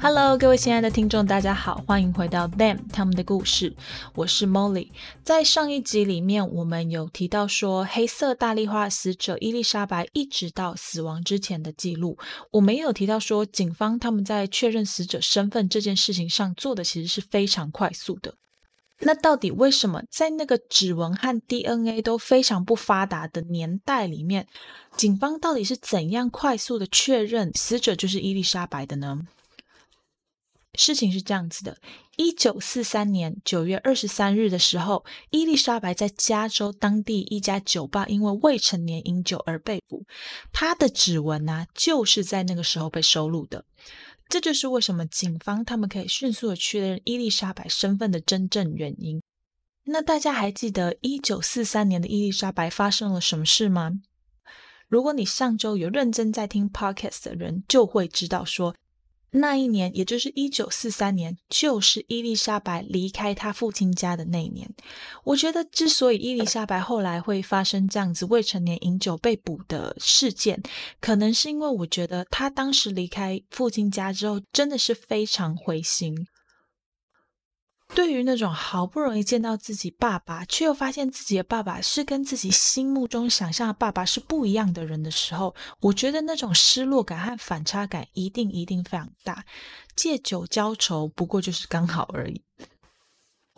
Hello，各位亲爱的听众，大家好，欢迎回到 Them 他们的故事。我是 Molly。在上一集里面，我们有提到说，黑色大丽花死者伊丽莎白一直到死亡之前的记录。我们也有提到说，警方他们在确认死者身份这件事情上做的其实是非常快速的。那到底为什么在那个指纹和 DNA 都非常不发达的年代里面，警方到底是怎样快速的确认死者就是伊丽莎白的呢？事情是这样子的：一九四三年九月二十三日的时候，伊丽莎白在加州当地一家酒吧因为未成年饮酒而被捕。她的指纹呢，就是在那个时候被收录的。这就是为什么警方他们可以迅速的确认伊丽莎白身份的真正原因。那大家还记得一九四三年的伊丽莎白发生了什么事吗？如果你上周有认真在听 podcast 的人，就会知道说。那一年，也就是一九四三年，就是伊丽莎白离开她父亲家的那一年。我觉得，之所以伊丽莎白后来会发生这样子未成年饮酒被捕的事件，可能是因为我觉得她当时离开父亲家之后，真的是非常灰心。对于那种好不容易见到自己爸爸，却又发现自己的爸爸是跟自己心目中想象的爸爸是不一样的人的时候，我觉得那种失落感和反差感一定一定非常大。借酒浇愁，不过就是刚好而已。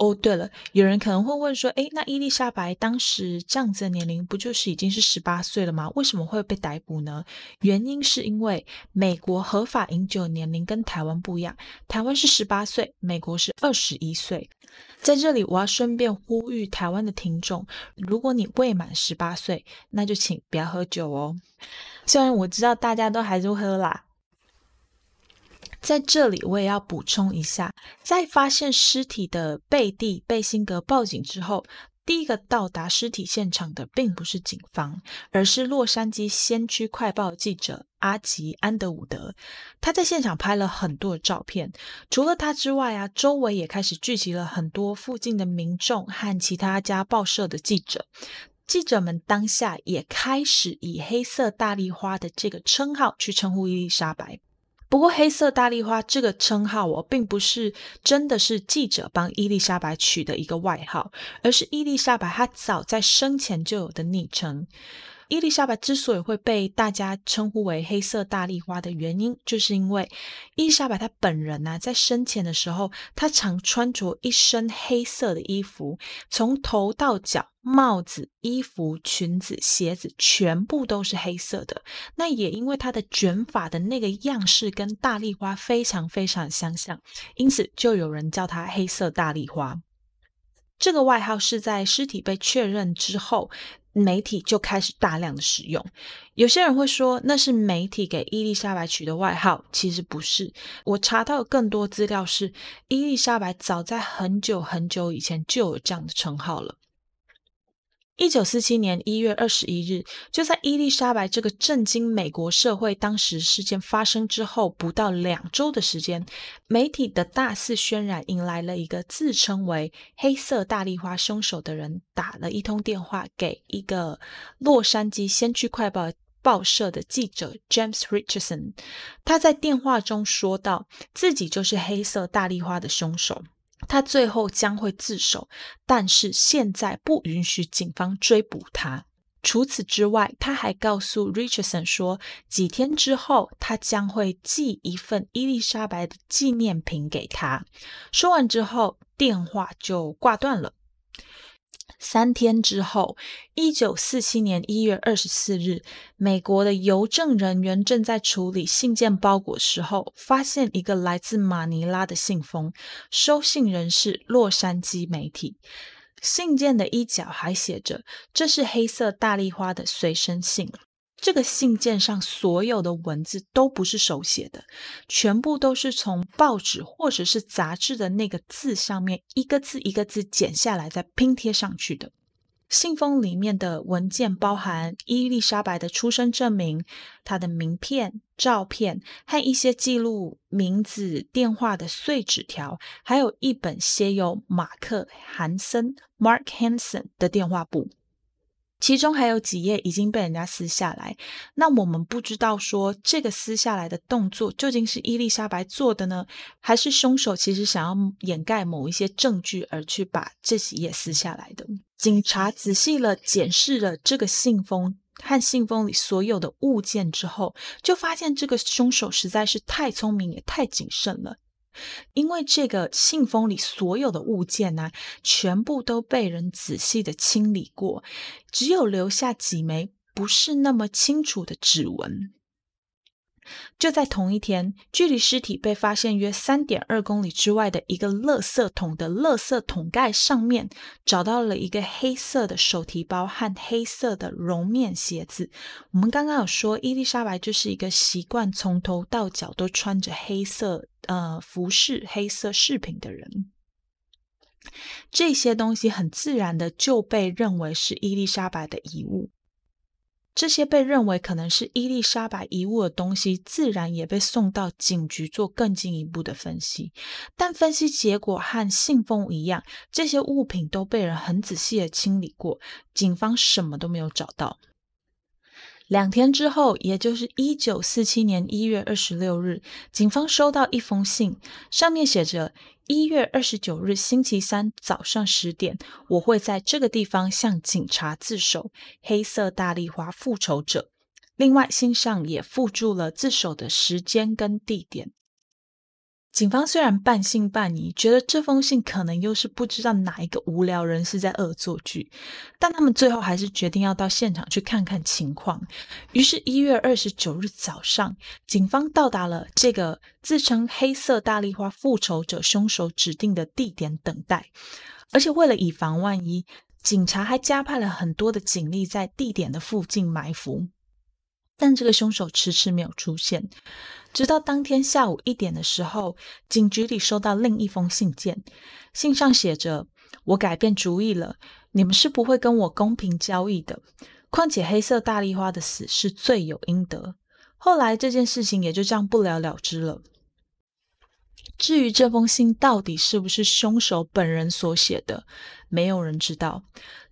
哦，对了，有人可能会问说，诶，那伊丽莎白当时这样子的年龄，不就是已经是十八岁了吗？为什么会被逮捕呢？原因是因为美国合法饮酒年龄跟台湾不一样，台湾是十八岁，美国是二十一岁。在这里，我要顺便呼吁台湾的听众，如果你未满十八岁，那就请不要喝酒哦。虽然我知道大家都还是喝啦。在这里，我也要补充一下，在发现尸体的贝蒂·贝辛格报警之后，第一个到达尸体现场的并不是警方，而是洛杉矶先驱快报记者阿吉·安德伍德。他在现场拍了很多照片。除了他之外啊，周围也开始聚集了很多附近的民众和其他家报社的记者。记者们当下也开始以“黑色大丽花”的这个称号去称呼伊丽莎白。不过，黑色大丽花这个称号哦，并不是真的是记者帮伊丽莎白取的一个外号，而是伊丽莎白她早在生前就有的昵称。伊丽莎白之所以会被大家称呼为黑色大丽花的原因，就是因为伊丽莎白她本人呢，在生前的时候，她常穿着一身黑色的衣服，从头到脚，帽子、衣服、裙子、鞋子，全部都是黑色的。那也因为她的卷发的那个样式跟大丽花非常非常相像，因此就有人叫她黑色大丽花。这个外号是在尸体被确认之后。媒体就开始大量的使用，有些人会说那是媒体给伊丽莎白取的外号，其实不是。我查到更多资料是，伊丽莎白早在很久很久以前就有这样的称号了。一九四七年一月二十一日，就在伊丽莎白这个震惊美国社会当时事件发生之后不到两周的时间，媒体的大肆渲染迎来了一个自称为“黑色大丽花”凶手的人打了一通电话给一个洛杉矶先驱快报报社的记者 James Richardson，他在电话中说道自己就是黑色大丽花的凶手。他最后将会自首，但是现在不允许警方追捕他。除此之外，他还告诉 Richardson 说，几天之后他将会寄一份伊丽莎白的纪念品给他。说完之后，电话就挂断了。三天之后，一九四七年一月二十四日，美国的邮政人员正在处理信件包裹时候，发现一个来自马尼拉的信封，收信人是洛杉矶媒体。信件的一角还写着：“这是黑色大丽花的随身信。”这个信件上所有的文字都不是手写的，全部都是从报纸或者是杂志的那个字上面一个字一个字剪下来再拼贴上去的。信封里面的文件包含伊丽莎白的出生证明、她的名片、照片和一些记录名字、电话的碎纸条，还有一本写有马克·韩森 （Mark Hansen） 的电话簿。其中还有几页已经被人家撕下来，那我们不知道说这个撕下来的动作究竟是伊丽莎白做的呢，还是凶手其实想要掩盖某一些证据而去把这几页撕下来的？警察仔细了检视了这个信封和信封里所有的物件之后，就发现这个凶手实在是太聪明也太谨慎了。因为这个信封里所有的物件呢，全部都被人仔细的清理过，只有留下几枚不是那么清楚的指纹。就在同一天，距离尸体被发现约三点二公里之外的一个垃圾桶的垃圾桶盖上面，找到了一个黑色的手提包和黑色的绒面鞋子。我们刚刚有说，伊丽莎白就是一个习惯从头到脚都穿着黑色呃服饰、黑色饰品的人。这些东西很自然的就被认为是伊丽莎白的遗物。这些被认为可能是伊丽莎白遗物的东西，自然也被送到警局做更进一步的分析。但分析结果和信封一样，这些物品都被人很仔细的清理过，警方什么都没有找到。两天之后，也就是一九四七年一月二十六日，警方收到一封信，上面写着。一月二十九日星期三早上十点，我会在这个地方向警察自首。黑色大丽花复仇者。另外，信上也附注了自首的时间跟地点。警方虽然半信半疑，觉得这封信可能又是不知道哪一个无聊人是在恶作剧，但他们最后还是决定要到现场去看看情况。于是，一月二十九日早上，警方到达了这个自称“黑色大丽花复仇者”凶手指定的地点等待。而且，为了以防万一，警察还加派了很多的警力在地点的附近埋伏。但这个凶手迟迟没有出现，直到当天下午一点的时候，警局里收到另一封信件，信上写着：“我改变主意了，你们是不会跟我公平交易的。况且黑色大丽花的死是罪有应得。”后来这件事情也就这样不了了之了。至于这封信到底是不是凶手本人所写的，没有人知道。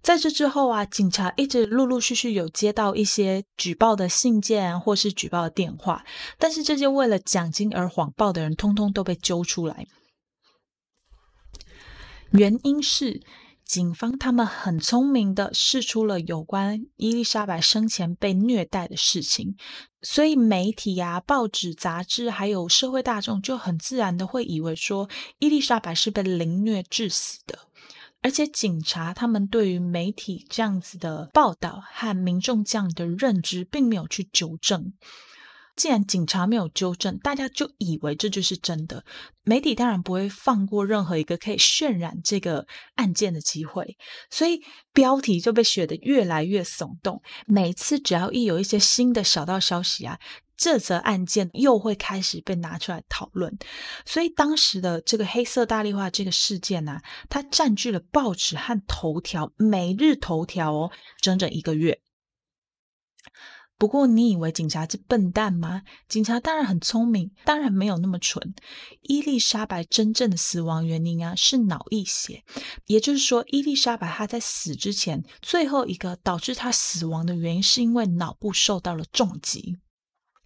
在这之后啊，警察一直陆陆续续有接到一些举报的信件或是举报的电话，但是这些为了奖金而谎报的人，通通都被揪出来。原因是。警方他们很聪明的试出了有关伊丽莎白生前被虐待的事情，所以媒体啊、报纸、杂志还有社会大众就很自然的会以为说伊丽莎白是被凌虐致死的，而且警察他们对于媒体这样子的报道和民众这样的认知，并没有去纠正。既然警察没有纠正，大家就以为这就是真的。媒体当然不会放过任何一个可以渲染这个案件的机会，所以标题就被写得越来越耸动。每次只要一有一些新的小道消息啊，这则案件又会开始被拿出来讨论。所以当时的这个黑色大丽化这个事件呢，它占据了报纸和头条，每日头条哦，整整一个月。不过，你以为警察是笨蛋吗？警察当然很聪明，当然没有那么蠢。伊丽莎白真正的死亡原因啊，是脑溢血，也就是说，伊丽莎白她在死之前最后一个导致她死亡的原因，是因为脑部受到了重击。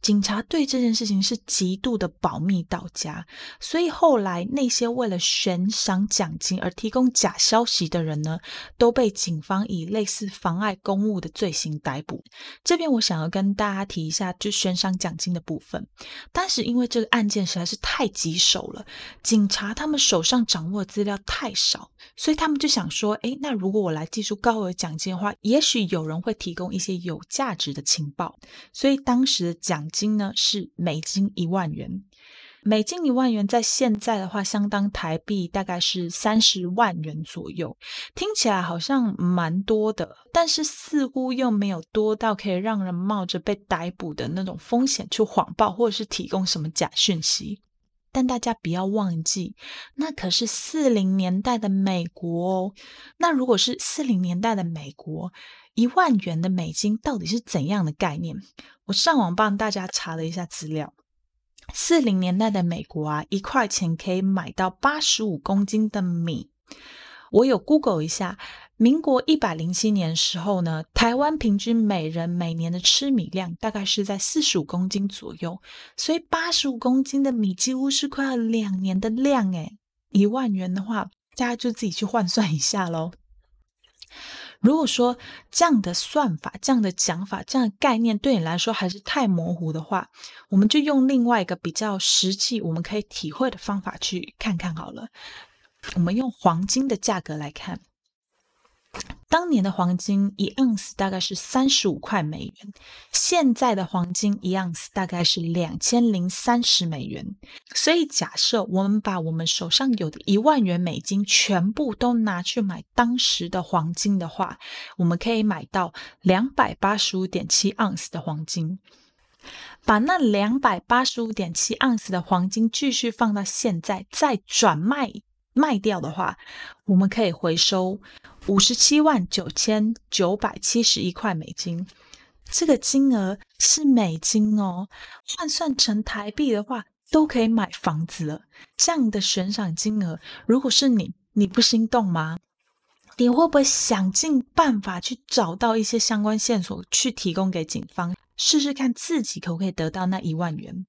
警察对这件事情是极度的保密到家，所以后来那些为了悬赏奖金而提供假消息的人呢，都被警方以类似妨碍公务的罪行逮捕。这边我想要跟大家提一下，就悬赏奖金的部分。当时因为这个案件实在是太棘手了，警察他们手上掌握的资料太少，所以他们就想说：，诶，那如果我来计出高额奖金的话，也许有人会提供一些有价值的情报。所以当时的奖。金呢是美金一万元，美金一万元在现在的话，相当台币大概是三十万元左右。听起来好像蛮多的，但是似乎又没有多到可以让人冒着被逮捕的那种风险去谎报或者是提供什么假讯息。但大家不要忘记，那可是四零年代的美国哦。那如果是四零年代的美国，一万元的美金到底是怎样的概念？我上网帮大家查了一下资料。四零年代的美国啊，一块钱可以买到八十五公斤的米。我有 Google 一下，民国一百零七年时候呢，台湾平均每人每年的吃米量大概是在四十五公斤左右，所以八十五公斤的米几乎是快要两年的量诶一万元的话，大家就自己去换算一下喽。如果说这样的算法、这样的讲法、这样的概念对你来说还是太模糊的话，我们就用另外一个比较实际、我们可以体会的方法去看看好了。我们用黄金的价格来看。当年的黄金一盎司大概是三十五块美元，现在的黄金一盎司大概是两千零三十美元。所以，假设我们把我们手上有的一万元美金全部都拿去买当时的黄金的话，我们可以买到两百八十五点七盎司的黄金。把那两百八十五点七盎司的黄金继续放到现在，再转卖卖掉的话，我们可以回收。五十七万九千九百七十一块美金，这个金额是美金哦，换算成台币的话，都可以买房子了。这样的悬赏金额，如果是你，你不心动吗？你会不会想尽办法去找到一些相关线索，去提供给警方，试试看自己可不可以得到那一万元？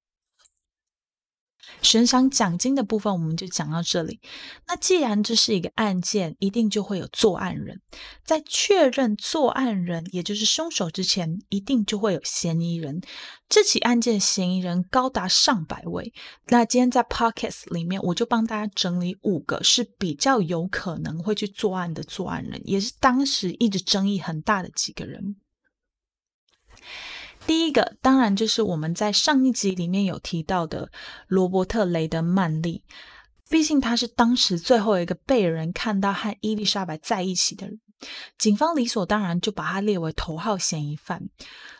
悬赏奖金的部分我们就讲到这里。那既然这是一个案件，一定就会有作案人。在确认作案人，也就是凶手之前，一定就会有嫌疑人。这起案件嫌疑人高达上百位。那今天在 pocast 里面，我就帮大家整理五个是比较有可能会去作案的作案人，也是当时一直争议很大的几个人。第一个当然就是我们在上一集里面有提到的罗伯特·雷德曼利，毕竟他是当时最后一个被人看到和伊丽莎白在一起的人，警方理所当然就把他列为头号嫌疑犯。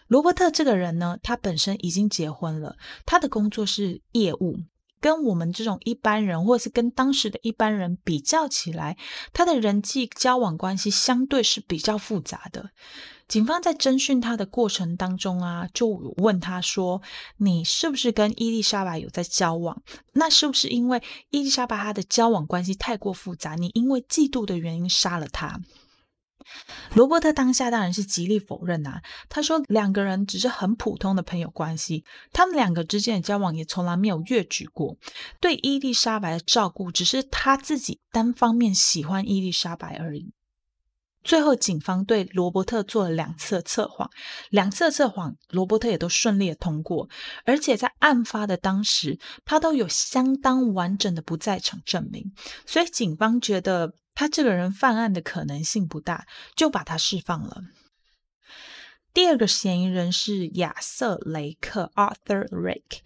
罗伯特这个人呢，他本身已经结婚了，他的工作是业务，跟我们这种一般人，或是跟当时的一般人比较起来，他的人际交往关系相对是比较复杂的。警方在侦讯他的过程当中啊，就问他说：“你是不是跟伊丽莎白有在交往？那是不是因为伊丽莎白她的交往关系太过复杂，你因为嫉妒的原因杀了她？”罗伯特当下当然是极力否认啊，他说两个人只是很普通的朋友关系，他们两个之间的交往也从来没有越矩过。对伊丽莎白的照顾只是他自己单方面喜欢伊丽莎白而已。最后，警方对罗伯特做了两次测谎，两次测谎，罗伯特也都顺利的通过，而且在案发的当时，他都有相当完整的不在场证明，所以警方觉得他这个人犯案的可能性不大，就把他释放了。第二个嫌疑人是亚瑟·雷克 （Arthur Rake）。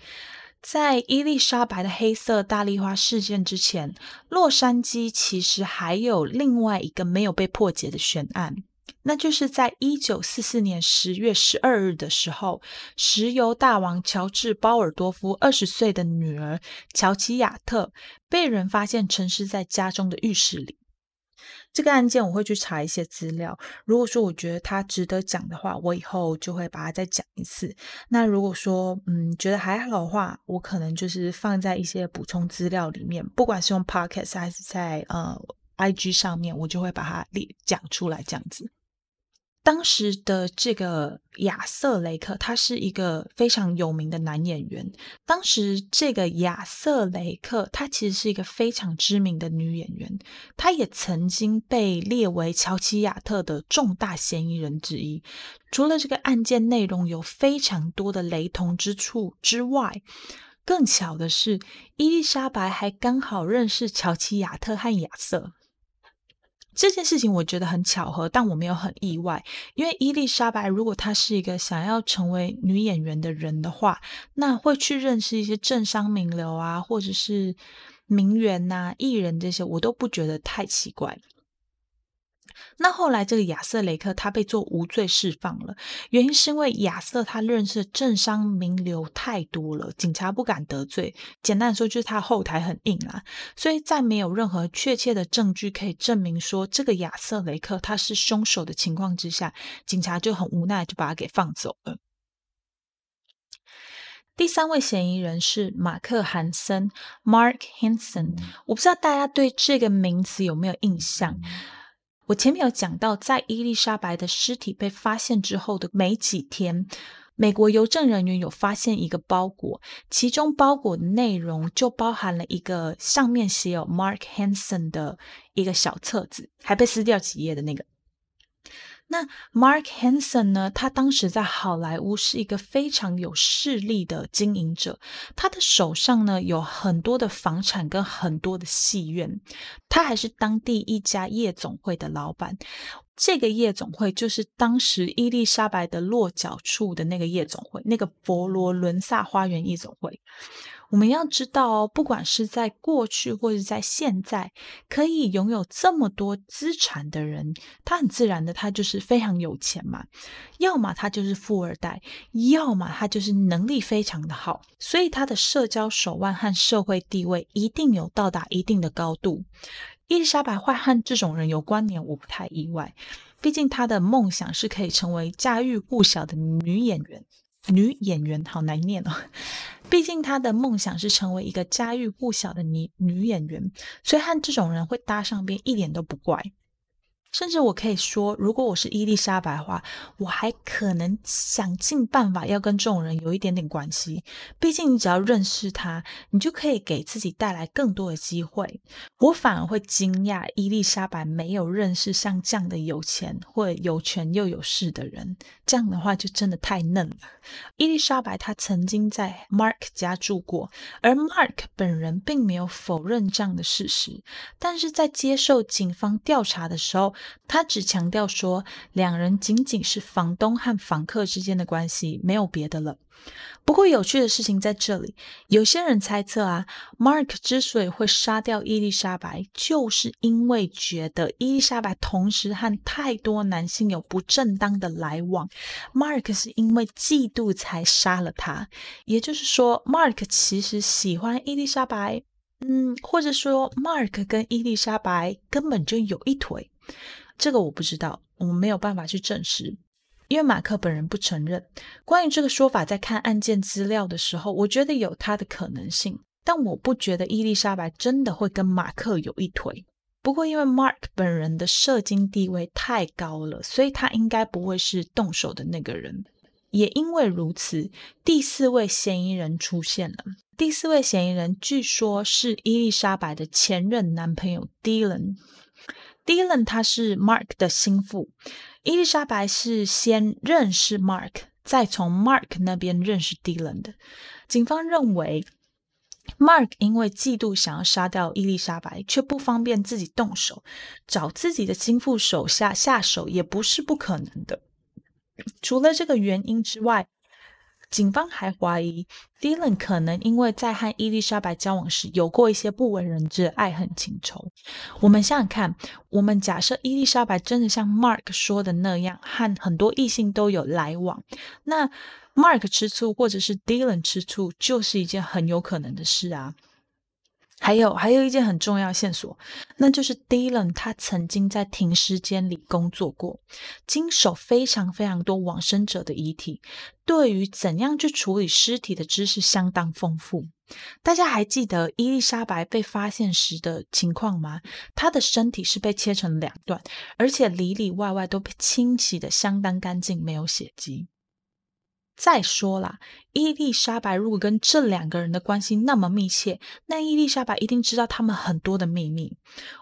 在伊丽莎白的黑色大丽花事件之前，洛杉矶其实还有另外一个没有被破解的悬案，那就是在一九四四年十月十二日的时候，石油大王乔治·鲍尔多夫二十岁的女儿乔奇亚特被人发现沉尸在家中的浴室里。这个案件我会去查一些资料。如果说我觉得它值得讲的话，我以后就会把它再讲一次。那如果说嗯觉得还好的话，我可能就是放在一些补充资料里面，不管是用 Podcast 还是在呃 IG 上面，我就会把它列讲出来这样子。当时的这个亚瑟雷克，他是一个非常有名的男演员。当时这个亚瑟雷克，他其实是一个非常知名的女演员，她也曾经被列为乔奇亚特的重大嫌疑人之一。除了这个案件内容有非常多的雷同之处之外，更巧的是，伊丽莎白还刚好认识乔奇亚特和亚瑟。这件事情我觉得很巧合，但我没有很意外，因为伊丽莎白如果她是一个想要成为女演员的人的话，那会去认识一些政商名流啊，或者是名媛呐、艺人这些，我都不觉得太奇怪。那后来这个亚瑟雷克他被做无罪释放了，原因是因为亚瑟他认识的政商名流太多了，警察不敢得罪。简单说就是他后台很硬啊，所以在没有任何确切的证据可以证明说这个亚瑟雷克他是凶手的情况之下，警察就很无奈就把他给放走了。第三位嫌疑人是马克·韩森 （Mark Hansen）。我不知道大家对这个名字有没有印象？我前面有讲到，在伊丽莎白的尸体被发现之后的没几天，美国邮政人员有发现一个包裹，其中包裹内容就包含了一个上面写有 Mark Hansen 的一个小册子，还被撕掉几页的那个。那 Mark Hansen 呢？他当时在好莱坞是一个非常有势力的经营者，他的手上呢有很多的房产跟很多的戏院，他还是当地一家夜总会的老板。这个夜总会就是当时伊丽莎白的落脚处的那个夜总会，那个佛罗伦萨花园夜总会。我们要知道，不管是在过去或者在现在，可以拥有这么多资产的人，他很自然的，他就是非常有钱嘛。要么他就是富二代，要么他就是能力非常的好，所以他的社交手腕和社会地位一定有到达一定的高度。伊丽莎白会和这种人有关联，我不太意外，毕竟她的梦想是可以成为家喻户晓的女演员。女演员好难念哦，毕竟她的梦想是成为一个家喻户晓的女女演员，所以和这种人会搭上边一点都不怪。甚至我可以说，如果我是伊丽莎白的话，我还可能想尽办法要跟这种人有一点点关系。毕竟你只要认识他，你就可以给自己带来更多的机会。我反而会惊讶，伊丽莎白没有认识像这样的有钱或有权又有势的人。这样的话就真的太嫩了。伊丽莎白她曾经在 Mark 家住过，而 Mark 本人并没有否认这样的事实。但是在接受警方调查的时候，他只强调说，两人仅仅是房东和房客之间的关系，没有别的了。不过有趣的事情在这里，有些人猜测啊，Mark 之所以会杀掉伊丽莎白，就是因为觉得伊丽莎白同时和太多男性有不正当的来往，Mark 是因为嫉妒才杀了他。也就是说，Mark 其实喜欢伊丽莎白，嗯，或者说 Mark 跟伊丽莎白根本就有一腿。这个我不知道，我们没有办法去证实，因为马克本人不承认。关于这个说法，在看案件资料的时候，我觉得有他的可能性，但我不觉得伊丽莎白真的会跟马克有一腿。不过，因为 Mark 本人的社经地位太高了，所以他应该不会是动手的那个人。也因为如此，第四位嫌疑人出现了。第四位嫌疑人据说是伊丽莎白的前任男朋友 Dylan。Dylan 他是 Mark 的心腹，伊丽莎白是先认识 Mark，再从 Mark 那边认识 Dylan 的。警方认为，Mark 因为嫉妒想要杀掉伊丽莎白，却不方便自己动手，找自己的心腹手下下手也不是不可能的。除了这个原因之外，警方还怀疑 Dylan 可能因为在和伊丽莎白交往时有过一些不为人知的爱恨情仇。我们想想看，我们假设伊丽莎白真的像 Mark 说的那样，和很多异性都有来往，那 Mark 吃醋或者是 Dylan 吃醋，就是一件很有可能的事啊。还有还有一件很重要线索，那就是 Dylan 他曾经在停尸间里工作过，经手非常非常多往生者的遗体，对于怎样去处理尸体的知识相当丰富。大家还记得伊丽莎白被发现时的情况吗？她的身体是被切成两段，而且里里外外都被清洗的相当干净，没有血迹。再说了，伊丽莎白如果跟这两个人的关系那么密切，那伊丽莎白一定知道他们很多的秘密。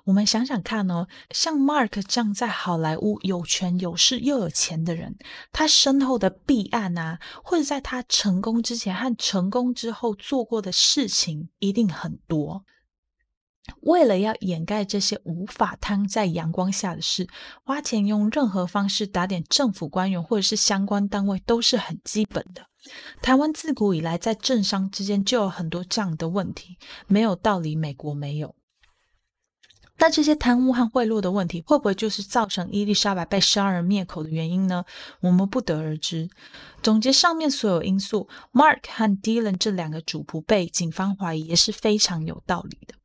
我们想想看哦，像 Mark 这样在好莱坞有权有势又有钱的人，他身后的弊案啊，或者在他成功之前和成功之后做过的事情，一定很多。为了要掩盖这些无法摊在阳光下的事，花钱用任何方式打点政府官员或者是相关单位都是很基本的。台湾自古以来在政商之间就有很多这样的问题，没有道理美国没有。那这些贪污和贿赂的问题，会不会就是造成伊丽莎白被杀人灭口的原因呢？我们不得而知。总结上面所有因素，Mark 和 Dylan 这两个主仆被警方怀疑，也是非常有道理的。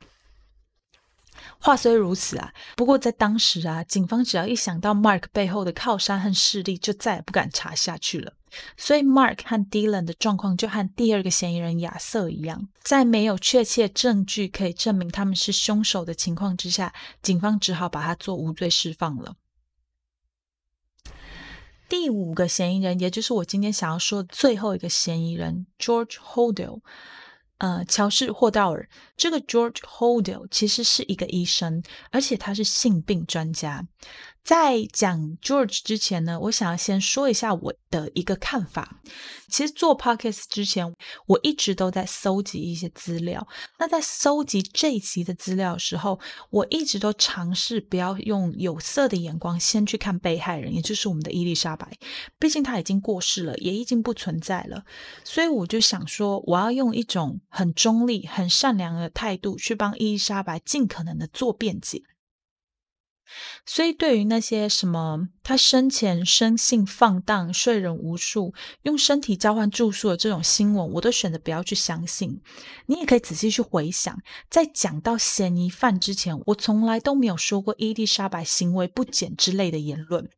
话虽如此啊，不过在当时啊，警方只要一想到 Mark 背后的靠山和势力，就再也不敢查下去了。所以，Mark 和 Dylan 的状况就和第二个嫌疑人亚瑟一样，在没有确切证据可以证明他们是凶手的情况之下，警方只好把他做无罪释放了。第五个嫌疑人，也就是我今天想要说的最后一个嫌疑人，George Hodel。呃，乔治·霍道尔这个 George Hodel 其实是一个医生，而且他是性病专家。在讲 George 之前呢，我想要先说一下我的一个看法。其实做 Podcast 之前，我一直都在搜集一些资料。那在搜集这一集的资料的时候，我一直都尝试不要用有色的眼光先去看被害人，也就是我们的伊丽莎白。毕竟她已经过世了，也已经不存在了。所以我就想说，我要用一种很中立、很善良的态度去帮伊丽莎白尽可能的做辩解。所以，对于那些什么他生前生性放荡、睡人无数、用身体交换住宿的这种新闻，我都选择不要去相信。你也可以仔细去回想，在讲到嫌疑犯之前，我从来都没有说过伊丽莎白行为不检之类的言论。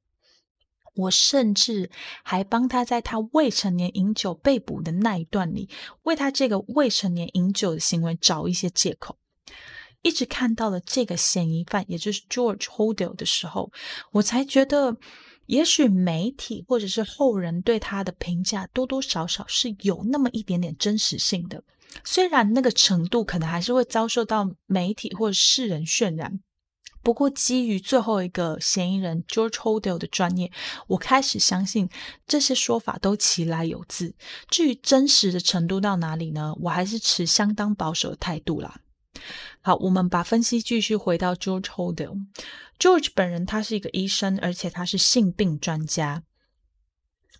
我甚至还帮他在他未成年饮酒被捕的那一段里，为他这个未成年饮酒的行为找一些借口。一直看到了这个嫌疑犯，也就是 George Hodel 的时候，我才觉得，也许媒体或者是后人对他的评价多多少少是有那么一点点真实性的。虽然那个程度可能还是会遭受到媒体或者世人渲染，不过基于最后一个嫌疑人 George Hodel 的专业，我开始相信这些说法都其来有自。至于真实的程度到哪里呢？我还是持相当保守的态度啦。好，我们把分析继续回到 George Hodel。George 本人他是一个医生，而且他是性病专家。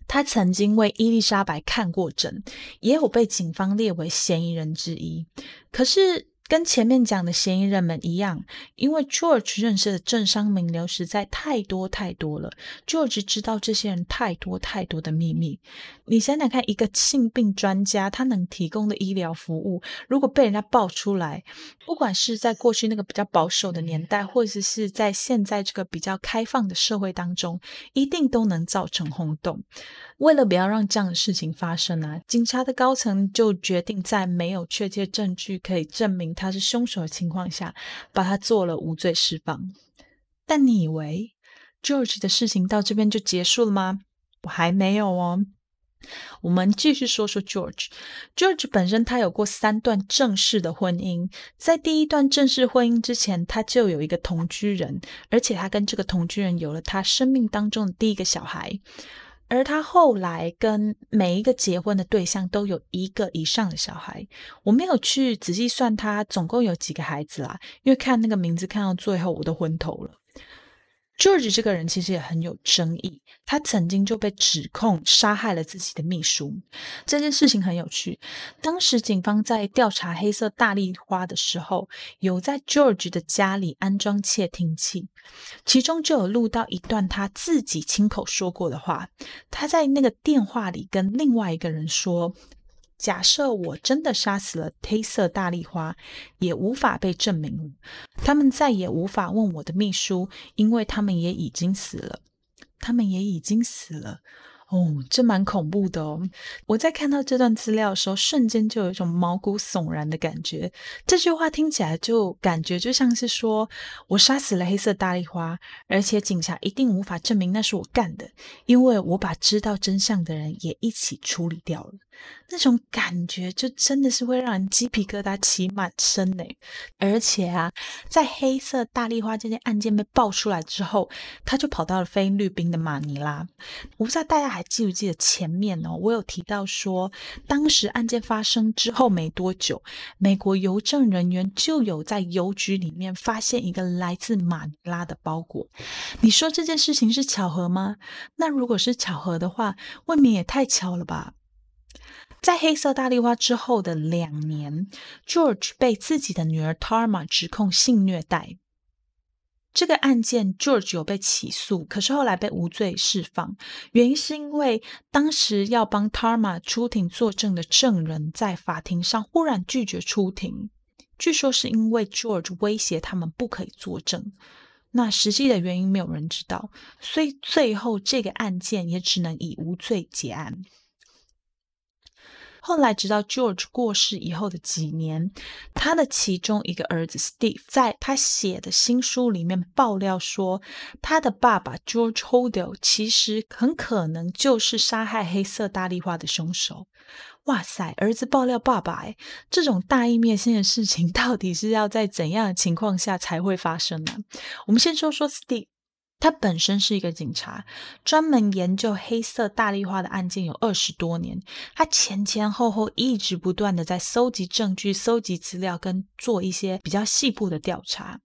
他曾经为伊丽莎白看过诊，也有被警方列为嫌疑人之一。可是。跟前面讲的嫌疑人们一样，因为 George 认识的政商名流实在太多太多了，George 知道这些人太多太多的秘密。你想想看，一个性病专家他能提供的医疗服务，如果被人家爆出来，不管是在过去那个比较保守的年代，或者是在现在这个比较开放的社会当中，一定都能造成轰动。为了不要让这样的事情发生啊，警察的高层就决定在没有确切证据可以证明他是凶手的情况下，把他做了无罪释放。但你以为 George 的事情到这边就结束了吗？我还没有哦。我们继续说说 George。George 本身他有过三段正式的婚姻，在第一段正式婚姻之前，他就有一个同居人，而且他跟这个同居人有了他生命当中的第一个小孩。而他后来跟每一个结婚的对象都有一个以上的小孩，我没有去仔细算他总共有几个孩子啦，因为看那个名字看到最后我都昏头了。George 这个人其实也很有争议，他曾经就被指控杀害了自己的秘书。这件事情很有趣。当时警方在调查黑色大丽花的时候，有在 George 的家里安装窃听器，其中就有录到一段他自己亲口说过的话。他在那个电话里跟另外一个人说。假设我真的杀死了黑色大丽花，也无法被证明。他们再也无法问我的秘书，因为他们也已经死了。他们也已经死了。哦，这蛮恐怖的哦！我在看到这段资料的时候，瞬间就有一种毛骨悚然的感觉。这句话听起来就感觉就像是说我杀死了黑色大丽花，而且警察一定无法证明那是我干的，因为我把知道真相的人也一起处理掉了。那种感觉就真的是会让人鸡皮疙瘩起满身呢。而且啊，在黑色大丽花这件案件被爆出来之后，他就跑到了菲律宾的马尼拉。我不知道大家还记不记得前面哦，我有提到说，当时案件发生之后没多久，美国邮政人员就有在邮局里面发现一个来自马尼拉的包裹。你说这件事情是巧合吗？那如果是巧合的话，未免也太巧了吧。在黑色大丽花之后的两年，George 被自己的女儿 Tarma 指控性虐待。这个案件，George 有被起诉，可是后来被无罪释放。原因是因为当时要帮 Tarma 出庭作证的证人在法庭上忽然拒绝出庭，据说是因为 George 威胁他们不可以作证。那实际的原因没有人知道，所以最后这个案件也只能以无罪结案。后来，直到 George 过世以后的几年，他的其中一个儿子 Steve 在他写的新书里面爆料说，他的爸爸 George Hodel 其实很可能就是杀害黑色大丽花的凶手。哇塞，儿子爆料爸爸，哎，这种大义灭亲的事情，到底是要在怎样的情况下才会发生呢？我们先说说 Steve。他本身是一个警察，专门研究黑色大丽花的案件有二十多年。他前前后后一直不断的在搜集证据、搜集资料，跟做一些比较细部的调查。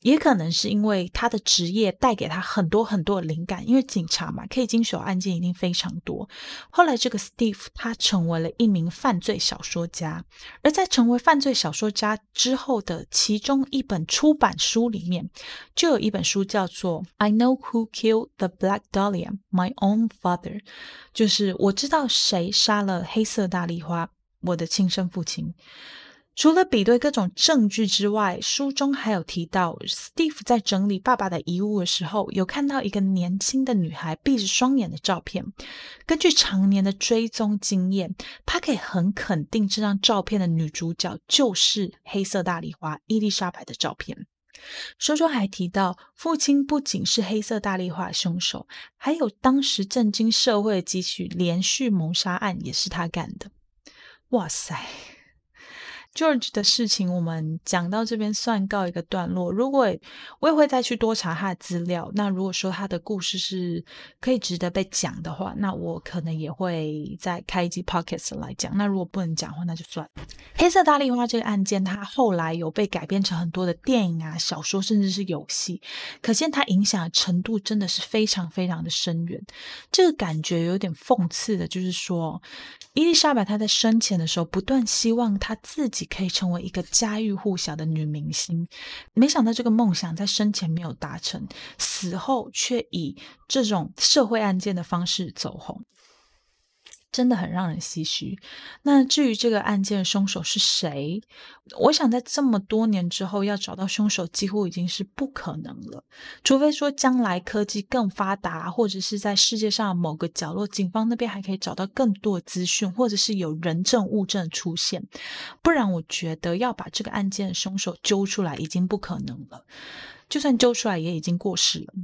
也可能是因为他的职业带给他很多很多的灵感，因为警察嘛，可以经手案件一定非常多。后来这个 Steve 他成为了一名犯罪小说家，而在成为犯罪小说家之后的其中一本出版书里面，就有一本书叫做《I Know Who Killed the Black Dahlia: My Own Father》，就是我知道谁杀了黑色大丽花，我的亲生父亲。除了比对各种证据之外，书中还有提到，Steve 在整理爸爸的遗物的时候，有看到一个年轻的女孩闭着双眼的照片。根据常年的追踪经验，他可以很肯定这张照片的女主角就是黑色大丽花伊丽莎白的照片。书中还提到，父亲不仅是黑色大丽花凶手，还有当时震惊社会的几起连续谋杀案也是他干的。哇塞！George 的事情，我们讲到这边算告一个段落。如果我也会再去多查他的资料，那如果说他的故事是可以值得被讲的话，那我可能也会再开一集 Podcast 来讲。那如果不能讲的话，那就算。黑色大丽花这个案件，它后来有被改编成很多的电影啊、小说，甚至是游戏，可见它影响的程度真的是非常非常的深远。这个感觉有点讽刺的，就是说伊丽莎白她在生前的时候，不断希望她自己。可以成为一个家喻户晓的女明星，没想到这个梦想在生前没有达成，死后却以这种社会案件的方式走红。真的很让人唏嘘。那至于这个案件的凶手是谁，我想在这么多年之后要找到凶手，几乎已经是不可能了。除非说将来科技更发达，或者是在世界上某个角落，警方那边还可以找到更多资讯，或者是有人证物证出现，不然我觉得要把这个案件的凶手揪出来已经不可能了。就算揪出来，也已经过时了。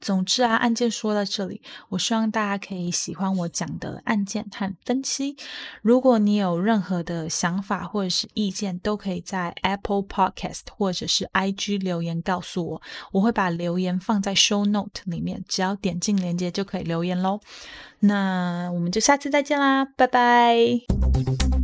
总之啊，案件说到这里，我希望大家可以喜欢我讲的案件和分析。如果你有任何的想法或者是意见，都可以在 Apple Podcast 或者是 IG 留言告诉我，我会把留言放在 Show Note 里面，只要点进链接就可以留言喽。那我们就下次再见啦，拜拜。